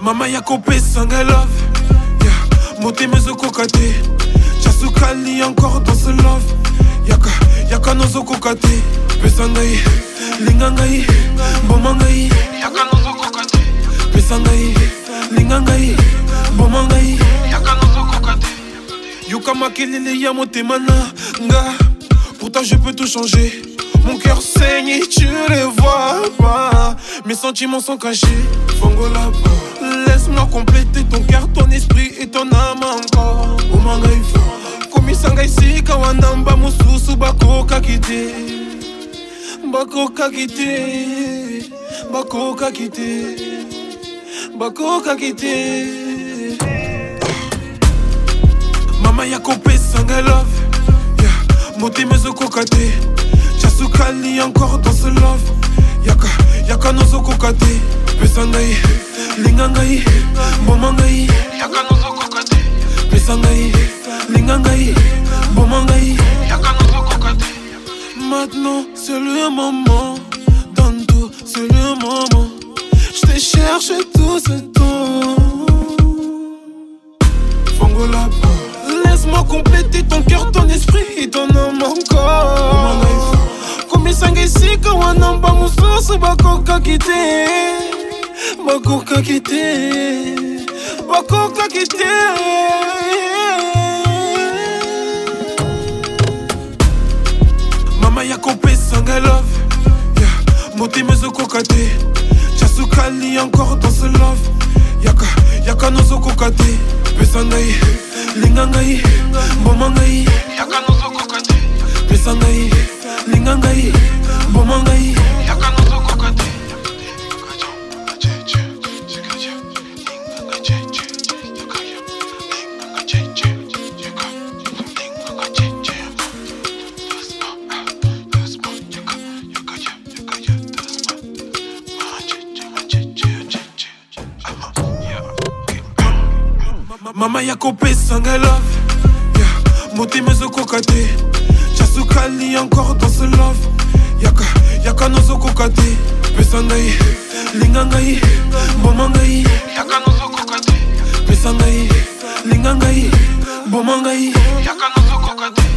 mama yako opesanga love Ya, yeah. kate ezokoka sukali chasukali encore dans ce love yaka yaka nozokoka te pesa ngai linga mboma yaka no kokate pesa lingangai, bomangai, yaka Yuka makilili ya motema nga pourtant je peux tout changer mon cœur saigne tu le vois Mes sentiments sont cachés, Fongo là-bas. Laisse-moi compléter ton cœur, ton esprit et ton âme encore. Oh, Omanga ifa, komisanga isika wanamba mususu bakokaki te. Bakokaki te, bakokaki te, bakokaki te. Mama ya kopesanga love, yeah. motema ezokoka te. kokate pesa ngai linga ngai boma ngai yaka nozo kokate pesa ngai linga ngai ngai maintenant c'est le moment dans c'est le moment je te cherche tout ce temps bakokaki te bakokaki te bakokaki te mama ya kopesanga love yeah. motema ezokoka te jasukali encore dans ce love yaka yaka nozokoka te pesa ngai linga ngai mboma ngai yaka nozokoka te pesa ngai linga ngai mboma ngai yaka mama ya kopesa ngai love yeah. motema ezokoka te jasukali encore dans ce love yaka yaka nozokoka te pesa ngai linga ngai boma ngai yaka nozokoka te pesa ngai linga ngai boma ngai yaka nozokoka te